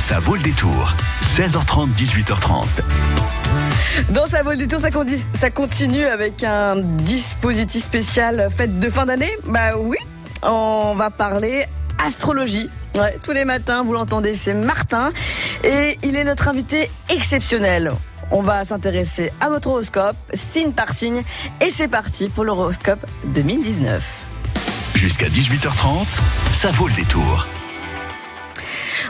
Ça vaut le détour. 16h30, 18h30. Dans sa vol du tour, ça, continue avec un dispositif spécial fête de fin d'année. Bah oui, on va parler astrologie. Ouais, tous les matins, vous l'entendez, c'est Martin et il est notre invité exceptionnel. On va s'intéresser à votre horoscope, signe par signe, et c'est parti pour l'horoscope 2019. Jusqu'à 18h30, ça vaut le détour.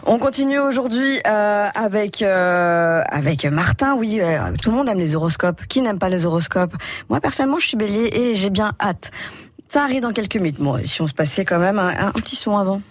On continue aujourd'hui euh, avec euh, avec Martin. Oui, euh, tout le monde aime les horoscopes. Qui n'aime pas les horoscopes? Moi personnellement, je suis Bélier et j'ai bien hâte. Ça arrive dans quelques minutes. Moi, si on se passait quand même un- un petit son avant.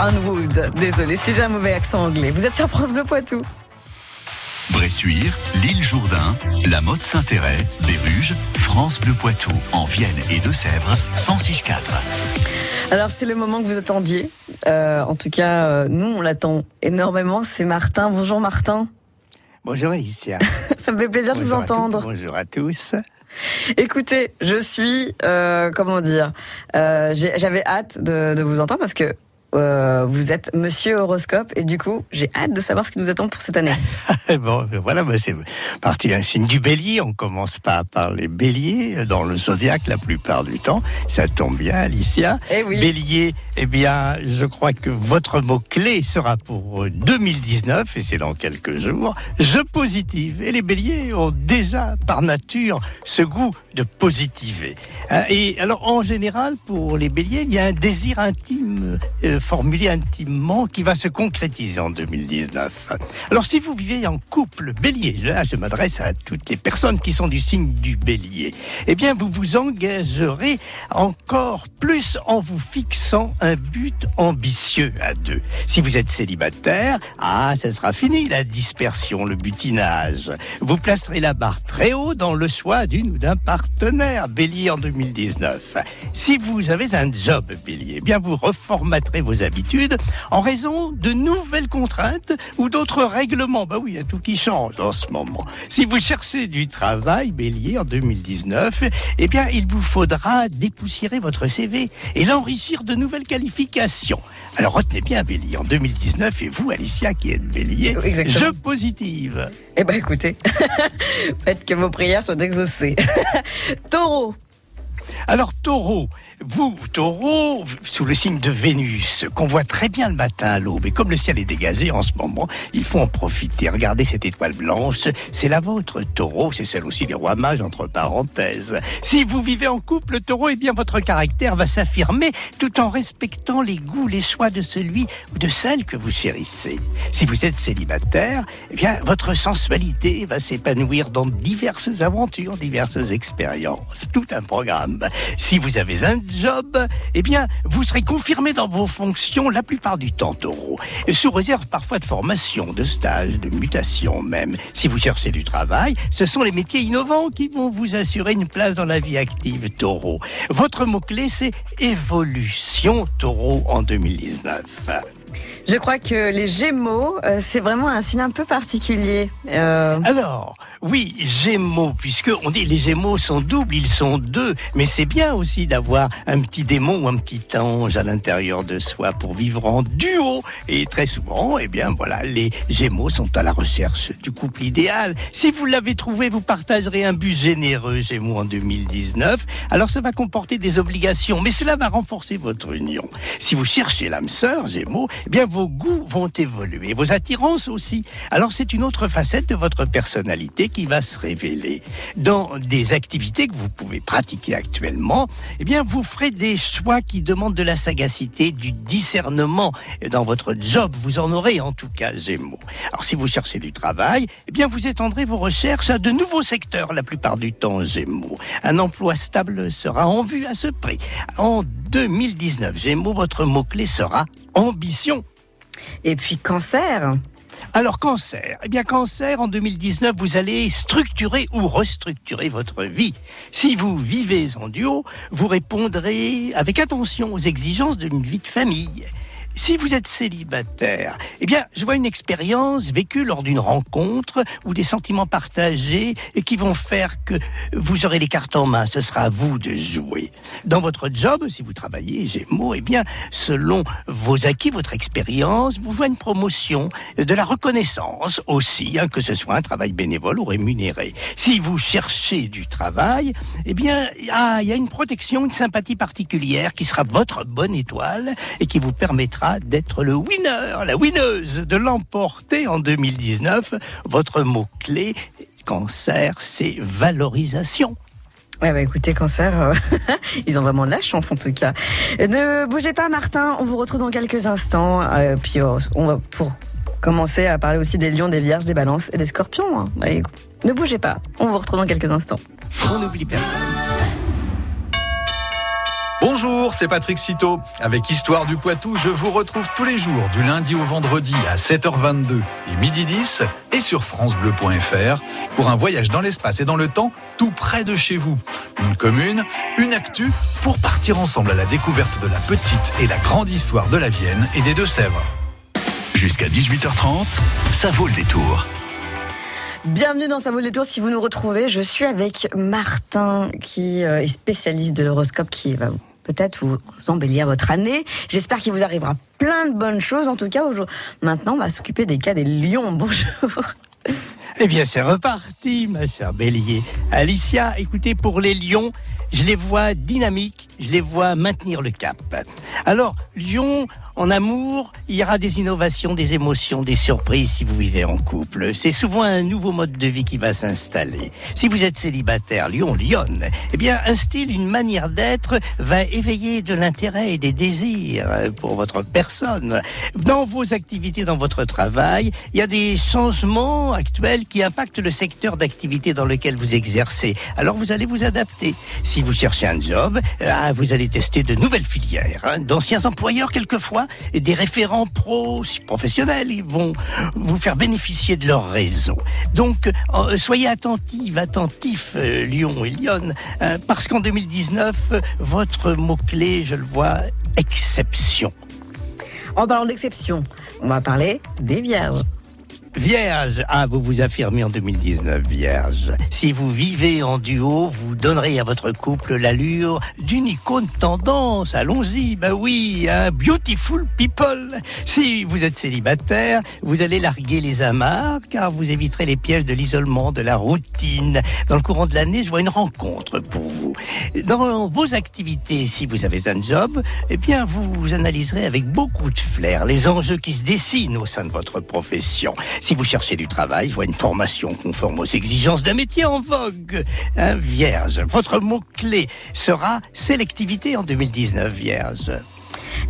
No on Wood. Désolé si j'ai un mauvais accent anglais. Vous êtes sur France Bleu Poitou. Bressuire, l'île Jourdain, la Motte Saint-Héret, Béruges, France Bleu Poitou, en Vienne et Deux-Sèvres, 106.4. Alors c'est le moment que vous attendiez. Euh, en tout cas, euh, nous on l'attend énormément. C'est Martin. Bonjour Martin. Bonjour Alicia. Ça me fait plaisir de vous Bonjour à entendre. tous. Bonjour à tous. Écoutez, je suis, euh, comment dire, euh, j'avais hâte de, de vous entendre parce que euh, vous êtes Monsieur Horoscope et du coup, j'ai hâte de savoir ce qui nous attend pour cette année. bon, voilà, bah, c'est parti un signe du bélier. On commence pas par les béliers dans le zodiaque la plupart du temps. Ça tombe bien, Alicia. Eh oui. Bélier, eh bien, je crois que votre mot-clé sera pour 2019, et c'est dans quelques jours, je positive. Et les béliers ont déjà, par nature, ce goût de positiver. Hein, Et alors, en général, pour les béliers, il y a un désir intime, euh, formulé intimement, qui va se concrétiser en 2019. Alors, si vous vivez en couple bélier, là, je m'adresse à toutes les personnes qui sont du signe du bélier, eh bien, vous vous engagerez encore plus en vous fixant un but ambitieux à deux. Si vous êtes célibataire, ah, ça sera fini la dispersion, le butinage. Vous placerez la barre très haut dans le choix d'une ou d'un partenaire bélier en 2019. Si vous avez un job bélier, eh bien vous reformaterez vos habitudes en raison de nouvelles contraintes ou d'autres règlements. Bah oui, il y a tout qui change en ce moment. Si vous cherchez du travail bélier en 2019, eh bien il vous faudra dépoussiérer votre CV et l'enrichir de nouvelles qualifications. Alors retenez bien bélier en 2019 et vous Alicia qui êtes bélier, Exactement. je positive. Eh ben écoutez, faites que vos prières soient exaucées. Taureau, Alors taureau, vous taureau, sous le signe de Vénus, qu'on voit très bien le matin à l'aube, et comme le ciel est dégagé en ce moment, il faut en profiter. Regardez cette étoile blanche, c'est la vôtre taureau, c'est celle aussi des rois mages entre parenthèses. Si vous vivez en couple taureau, eh bien votre caractère va s'affirmer tout en respectant les goûts, les choix de celui ou de celle que vous chérissez. Si vous êtes célibataire, eh bien votre sensualité va s'épanouir dans diverses aventures, diverses expériences, tout un programme. Si vous avez un job, eh bien, vous serez confirmé dans vos fonctions la plupart du temps, taureau. Sous réserve parfois de formation, de stage, de mutation même. Si vous cherchez du travail, ce sont les métiers innovants qui vont vous assurer une place dans la vie active, taureau. Votre mot-clé, c'est évolution, taureau, en 2019. Je crois que les Gémeaux, euh, c'est vraiment un signe un peu particulier. Euh, Alors, oui, Gémeaux, puisque on dit les Gémeaux sont doubles, ils sont deux, mais c'est bien aussi d'avoir un petit démon ou un petit ange à l'intérieur de soi pour vivre en duo. Et très souvent, eh bien voilà, les Gémeaux sont à la recherche du couple idéal. Si vous l'avez trouvé, vous partagerez un but généreux, Gémeaux, en 2019. Alors ça va comporter des obligations, mais cela va renforcer votre union. Si vous cherchez l'âme sœur, Gémeaux, eh bien vos goûts vont évoluer, vos attirances aussi. Alors c'est une autre facette de votre personnalité qui va se révéler. Dans des activités que vous pouvez pratiquer actuellement, eh bien vous ferez des choix qui demandent de la sagacité, du discernement. Dans votre job, vous en aurez en tout cas, Gémeaux. Alors si vous cherchez du travail, eh bien vous étendrez vos recherches à de nouveaux secteurs la plupart du temps, Gémeaux. Un emploi stable sera en vue à ce prix. En 2019, Gémeaux, votre mot-clé sera ambition. Et puis Cancer. Alors cancer, eh bien cancer en 2019, vous allez structurer ou restructurer votre vie. Si vous vivez en duo, vous répondrez avec attention aux exigences d'une vie de famille. Si vous êtes célibataire, eh bien, je vois une expérience vécue lors d'une rencontre ou des sentiments partagés et qui vont faire que vous aurez les cartes en main. Ce sera à vous de jouer. Dans votre job, si vous travaillez Gémeaux, eh bien, selon vos acquis, votre expérience, vous voit une promotion, de la reconnaissance aussi, hein, que ce soit un travail bénévole ou rémunéré. Si vous cherchez du travail, eh bien, ah, il y a une protection, une sympathie particulière qui sera votre bonne étoile et qui vous permettra d'être le winner, la winneuse, de l'emporter en 2019. Votre mot-clé, cancer, c'est valorisation. Ouais, bah écoutez, Cancer, euh, ils ont vraiment de la chance en tout cas. Ne bougez pas, Martin, on vous retrouve dans quelques instants. Euh, puis euh, on va pour commencer à parler aussi des lions, des vierges, des balances et des scorpions. hein. Ouais, ne bougez pas, on vous retrouve dans quelques instants. On n'oublie personne. Bonjour, c'est Patrick Citeau. Avec Histoire du Poitou, je vous retrouve tous les jours du lundi au vendredi à 7h22 et midi 10 et sur francebleu.fr pour un voyage dans l'espace et dans le temps tout près de chez vous. Une commune, une actu pour partir ensemble à la découverte de la petite et la grande histoire de la Vienne et des Deux-Sèvres. Jusqu'à 18h30, ça vaut le détour. Bienvenue dans Ça vaut le tour. Si vous nous retrouvez, je suis avec Martin, qui euh, est spécialiste de l'horoscope, qui va peut-être vous embellir votre année. J'espère qu'il vous arrivera plein de bonnes choses. En tout cas, maintenant, on va s'occuper des cas des lions. Bonjour. Eh bien, c'est reparti, ma chère Bélier. Alicia, écoutez, pour les lions, je les vois dynamiques, je les vois maintenir le cap. Alors, lion, en amour, il y aura des innovations, des émotions, des surprises si vous vivez en couple. C'est souvent un nouveau mode de vie qui va s'installer. Si vous êtes célibataire, lion, lionne, eh bien, un style, une manière d'être va éveiller de l'intérêt et des désirs pour votre personne. Dans vos activités, dans votre travail, il y a des changements actuels qui impactent le secteur d'activité dans lequel vous exercez. Alors, vous allez vous adapter. Si vous cherchez un job, ah, vous allez tester de nouvelles filières. hein. D'anciens employeurs, quelquefois, et des référents pros, si professionnels, ils vont vous faire bénéficier de leur réseau. Donc, euh, soyez attentifs, attentifs, euh, Lyon et Lyon, euh, parce qu'en 2019, euh, votre mot-clé, je le vois, exception. En parlant d'exception, on va parler des vierges. Vierge, ah, vous vous affirmez en 2019, Vierge. Si vous vivez en duo, vous donnerez à votre couple l'allure d'une icône tendance. Allons-y, bah oui, un beautiful people. Si vous êtes célibataire, vous allez larguer les amarres, car vous éviterez les pièges de l'isolement, de la routine. Dans le courant de l'année, je vois une rencontre pour vous. Dans vos activités, si vous avez un job, eh bien, vous analyserez avec beaucoup de flair les enjeux qui se dessinent au sein de votre profession. Si vous cherchez du travail, je vois une formation conforme aux exigences d'un métier en vogue. Hein, vierge, votre mot-clé sera sélectivité en 2019, Vierge.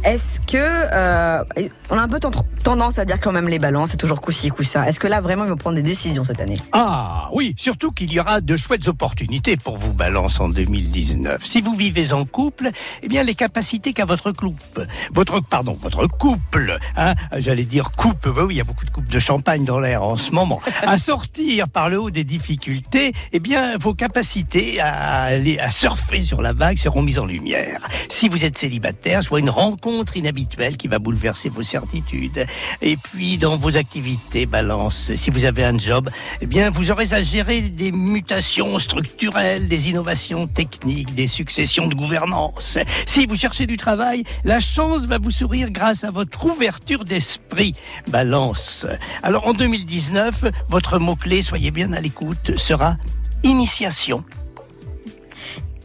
Est-ce que euh, on a un peu ten- tendance à dire quand même les balances, c'est toujours coup-ci, coup-ça. Est-ce que là vraiment ils vont prendre des décisions cette année? Ah oui, surtout qu'il y aura de chouettes opportunités pour vous, Balance, en 2019. Si vous vivez en couple, eh bien les capacités qu'a votre couple, votre pardon, votre couple, hein, j'allais dire coupe, bah oui, il y a beaucoup de coupes de champagne dans l'air en ce moment, à sortir par le haut des difficultés, eh bien vos capacités à aller à surfer sur la vague seront mises en lumière. Si vous êtes célibataire, je vois une rencontre inhabituelle qui va bouleverser vos certitudes. Et puis dans vos activités, Balance, si vous avez un job, eh bien vous aurez à gérer des mutations structurelles, des innovations techniques, des successions de gouvernance. Si vous cherchez du travail, la chance va vous sourire grâce à votre ouverture d'esprit, Balance. Alors en 2019, votre mot-clé, soyez bien à l'écoute, sera initiation.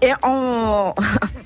Et en...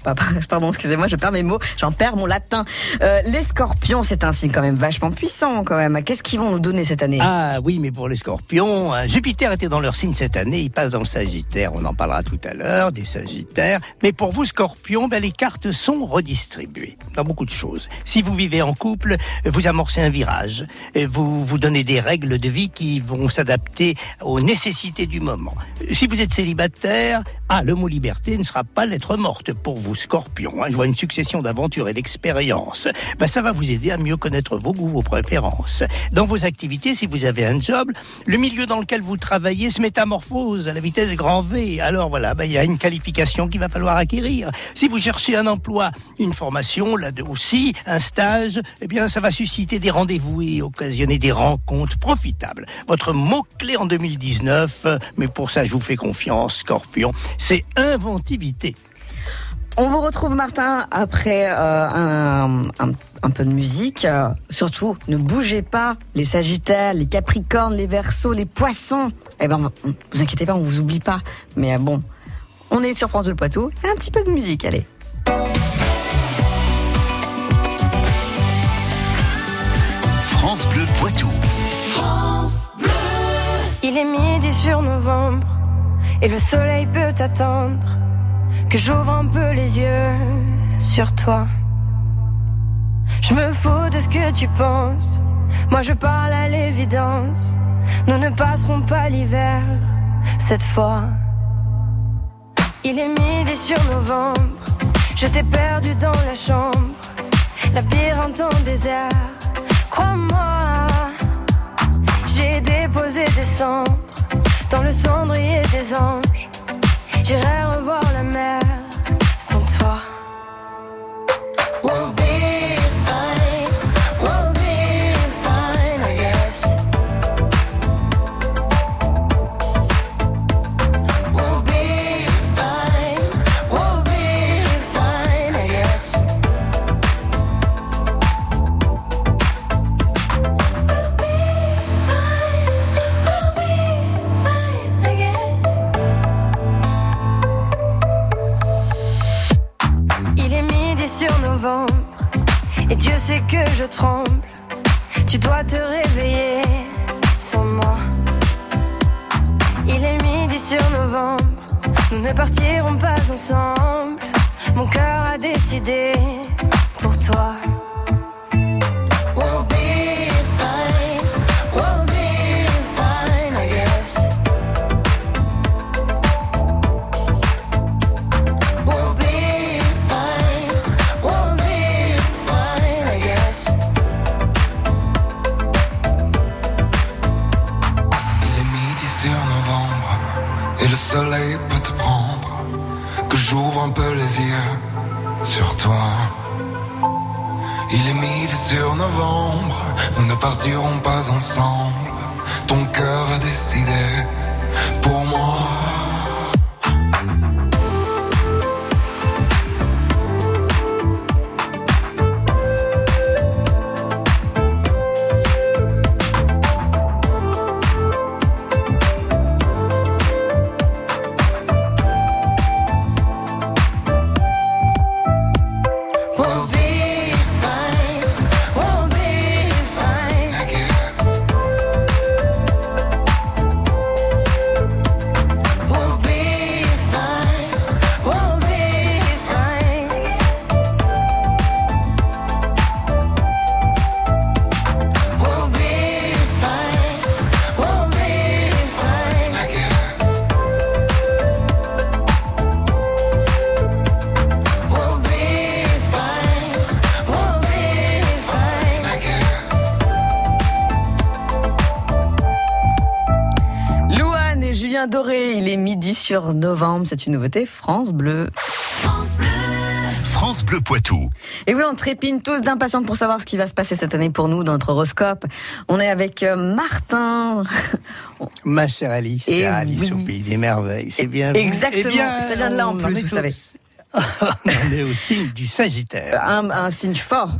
Pardon, excusez-moi, je perds mes mots, j'en perds mon latin. Euh, les scorpions, c'est un signe quand même vachement puissant quand même. Qu'est-ce qu'ils vont nous donner cette année? Ah oui, mais pour les scorpions, hein, Jupiter était dans leur signe cette année, il passe dans le Sagittaire, on en parlera tout à l'heure, des Sagittaires. Mais pour vous, scorpions, ben, les cartes sont redistribuées dans beaucoup de choses. Si vous vivez en couple, vous amorcez un virage, vous vous donnez des règles de vie qui vont s'adapter aux nécessités du moment. Si vous êtes célibataire, ah, le mot liberté ne sera pas lettre morte pour vous, scorpions. hein. Je vois une succession d'aventures et d'expériences. Ben, ça va vous aider à mieux connaître vos goûts, vos préférences. Dans vos activités, si vous avez un job, le milieu dans lequel vous travaillez se métamorphose à la vitesse grand V. Alors voilà, ben, il y a une qualification qu'il va falloir acquérir. Si vous cherchez un emploi, une formation, là aussi, un stage, eh bien, ça va susciter des rendez-vous et occasionner des rencontres profitables. Votre mot-clé en 2019, euh, mais pour ça, je vous fais confiance, scorpion, c'est inventivité. On vous retrouve Martin après euh, un, un- un peu de musique. Euh, surtout, ne bougez pas les Sagittaires, les Capricornes, les Verseaux, les Poissons. Eh ben, vous inquiétez pas, on vous oublie pas. Mais euh, bon, on est sur France Bleu Poitou. Un petit peu de musique, allez. France Bleu Poitou. Il est midi sur novembre et le soleil peut attendre que j'ouvre un peu les yeux sur toi. Je me fous de ce que tu penses. Moi je parle à l'évidence. Nous ne passerons pas l'hiver cette fois. Il est midi sur novembre. Je t'ai perdu dans la chambre. Labyrinthe en désert. Crois-moi. J'ai déposé des cendres dans le cendrier des anges. J'irai Mon cœur a décidé pour toi. Partirons pas ensemble. Ton cœur a décidé sur novembre, c'est une nouveauté France Bleu. France Bleu Poitou. Et oui, on trépine tous d'impatience pour savoir ce qui va se passer cette année pour nous dans notre horoscope. On est avec euh, Martin. Ma chère Alice, Et Alice oui. au pays des merveilles. C'est bien. Exactement, Eh bien, ça vient de là en plus, vous savez. on est au signe du Sagittaire. Un, un signe fort.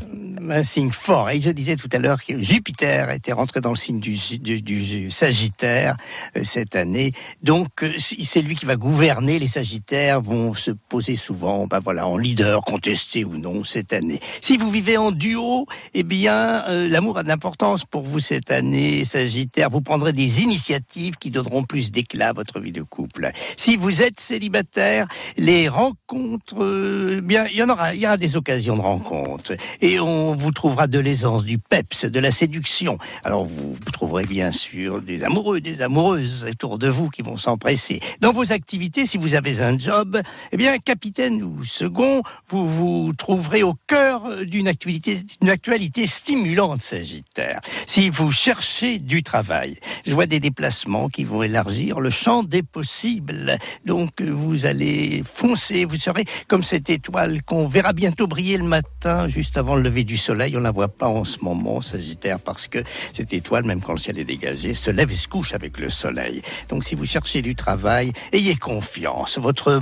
Un signe fort. Et je disais tout à l'heure que Jupiter était rentré dans le signe du, Sagittaire euh, cette année. Donc euh, c'est lui qui va gouverner. Les Sagittaires vont se poser souvent, ben voilà, en leader, contesté ou non cette année. Si vous vivez en duo, eh bien euh, l'amour a de l'importance pour vous cette année, Sagittaire. Vous prendrez des initiatives qui donneront plus d'éclat à votre vie de couple. Si vous êtes célibataire, les rencontres, euh, bien, il y en aura, il y aura des occasions de rencontres, et on vous trouvera de l'aisance, du peps, de la séduction. Alors vous trouverez bien sûr des amoureux, des amoureuses autour de vous qui vont s'empresser. Dans vos activités, si vous avez un job, eh bien, capitaine ou second, vous vous trouverez au cœur d'une actualité, stimulante, Sagittaire. Si vous cherchez du travail, je vois des déplacements qui vont élargir le champ des possibles. Donc, vous allez foncer, vous serez comme cette étoile qu'on verra bientôt briller le matin, juste avant le lever du soleil. On la voit pas en ce moment, Sagittaire, parce que cette étoile, même quand le ciel est dégagé, se lève et se couche avec le soleil. Donc, si vous cherchez du travail, ayez confiance. Votre,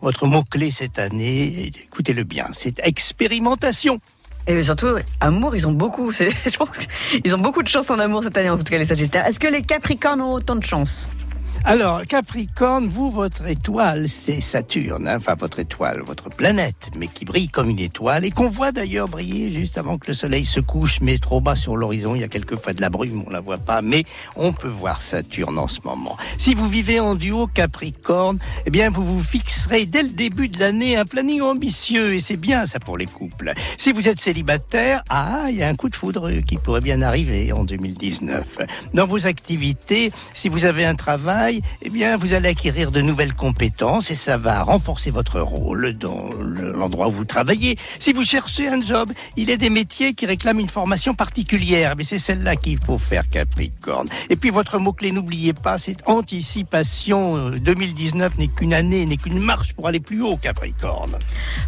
votre mot-clé cette année, écoutez-le bien, c'est expérimentation. Et surtout, amour, ils ont beaucoup. Je pense qu'ils ont beaucoup de chance en amour cette année, en tout cas les Sagittaires. Est-ce que les Capricornes ont autant de chance? Alors, Capricorne, vous, votre étoile, c'est Saturne, hein, enfin votre étoile, votre planète, mais qui brille comme une étoile et qu'on voit d'ailleurs briller juste avant que le soleil se couche, mais trop bas sur l'horizon. Il y a quelquefois de la brume, on la voit pas, mais on peut voir Saturne en ce moment. Si vous vivez en duo Capricorne, eh bien, vous vous fixerez dès le début de l'année un planning ambitieux et c'est bien ça pour les couples. Si vous êtes célibataire, ah, il y a un coup de foudre qui pourrait bien arriver en 2019. Dans vos activités, si vous avez un travail, eh bien, vous allez acquérir de nouvelles compétences et ça va renforcer votre rôle dans le- l'endroit où vous travaillez. Si vous cherchez un job, il est des métiers qui réclament une formation particulière, mais c'est celle-là qu'il faut faire, Capricorne. Et puis, votre mot-clé, n'oubliez pas, c'est anticipation. Euh, 2019 n'est qu'une année, n'est qu'une marche pour aller plus haut, Capricorne.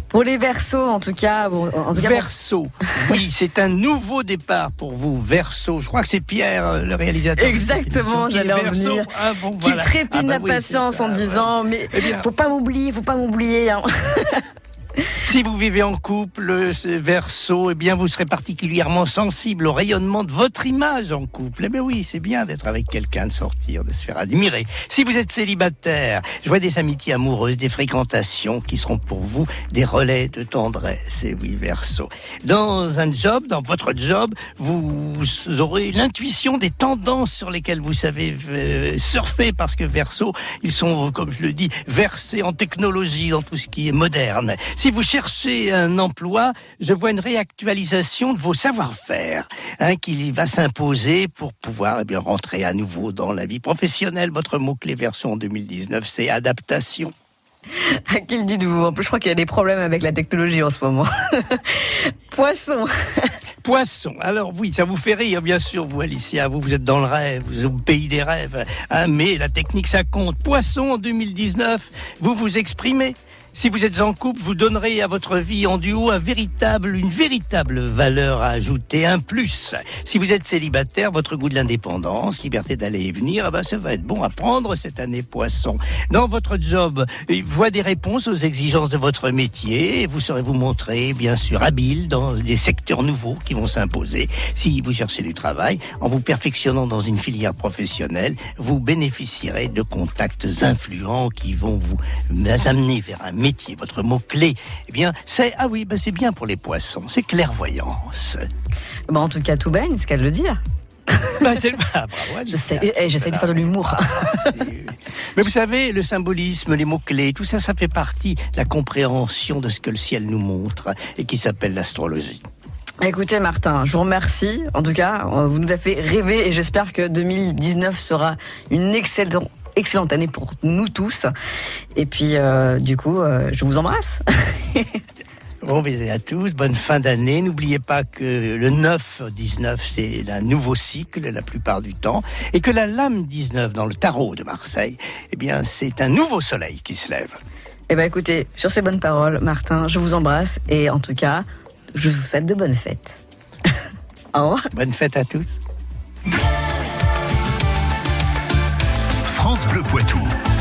Pour les Verseaux, en tout cas, bon, en tout cas, pour- Verseau. Oui, c'est un nouveau départ pour vous, Verseau. Je crois que c'est Pierre, euh, le réalisateur. Exactement, j'allais en venir. Ah, bon, qui voilà. trépine Ah, bah oui, d'impatience en disant mais Eh bien. faut pas m'oublier, faut pas m'oublier. hein. Si vous vivez en couple, verso, eh bien vous serez particulièrement sensible au rayonnement de votre image en couple. Eh bien oui, c'est bien d'être avec quelqu'un, de sortir, de se faire admirer. Si vous êtes célibataire, je vois des amitiés amoureuses, des fréquentations qui seront pour vous des relais de tendresse. Et oui, verso. Dans un job, dans votre job, vous aurez l'intuition des tendances sur lesquelles vous savez euh, surfer parce que verso, ils sont, comme je le dis, versés en technologie, dans tout ce qui est moderne. Si vous cherchez un emploi, je vois une réactualisation de vos savoir-faire hein, qui va s'imposer pour pouvoir eh bien, rentrer à nouveau dans la vie professionnelle. Votre mot-clé version en 2019, c'est adaptation. À qui le dites-vous? En plus, je crois qu'il y a des problèmes avec la technologie en ce moment. Poisson. Poisson. Alors oui, ça vous fait rire, bien sûr, vous, Alicia. Vous, vous êtes dans le rêve, vous êtes au pays des rêves. Hein, mais la technique, ça compte. Poisson, en 2019, vous vous exprimez. Si vous êtes en couple, vous donnerez à votre vie en duo un véritable, une véritable valeur à ajouter, un plus. Si vous êtes célibataire, votre goût de l'indépendance, liberté d'aller et venir, eh ben, ça va être bon à prendre cette année poisson. Dans votre job, voie des réponses aux exigences de votre métier. et Vous saurez vous montrer, bien sûr, habile dans des secteurs nouveaux qui vont s'imposer. Si vous cherchez du travail, en vous perfectionnant dans une filière professionnelle, vous bénéficierez de contacts influents qui vont vous amener vers un métier, votre mot-clé, eh bien, c'est, ah oui, bah, c'est bien pour les poissons, c'est clairvoyance. Bon, en tout cas, tout baigne, ce qu'elle le là. Bah, c'est- ah, Je sais, eh, j'essaie de faire de l'humour. Ah, c'est- Mais vous savez, le symbolisme, les mots-clés, tout ça, ça fait partie de la compréhension de ce que le ciel nous montre et qui s'appelle l'astrologie. Écoutez, Martin, je vous remercie. En tout cas, euh, vous nous avez fait rêver et j'espère que 2019 sera une excellente, excellente année pour nous tous. Et puis, euh, du coup, euh, je vous embrasse. Bon baiser à tous, bonne fin d'année. N'oubliez pas que le 9-19, c'est un nouveau cycle la plupart du temps, et que la lame 19 dans le tarot de Marseille, eh bien, c'est un nouveau soleil qui se lève. Eh ben, écoutez, sur ces bonnes paroles, Martin, je vous embrasse et en tout cas, je vous souhaite de bonnes fêtes. Au revoir. Bonne fête à tous. France Bleu Poitou.